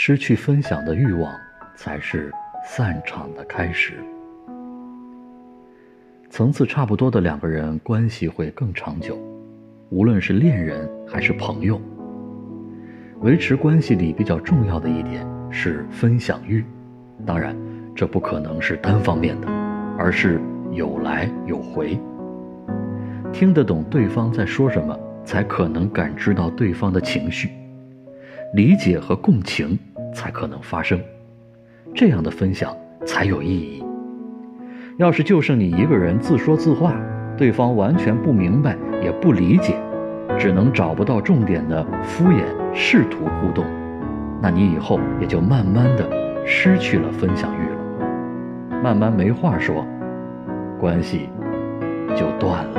失去分享的欲望，才是散场的开始。层次差不多的两个人关系会更长久，无论是恋人还是朋友。维持关系里比较重要的一点是分享欲，当然，这不可能是单方面的，而是有来有回。听得懂对方在说什么，才可能感知到对方的情绪，理解和共情才可能发生，这样的分享才有意义。要是就剩你一个人自说自话，对方完全不明白也不理解，只能找不到重点的敷衍试图互动，那你以后也就慢慢的失去了分享欲了，慢慢没话说，关系就断了。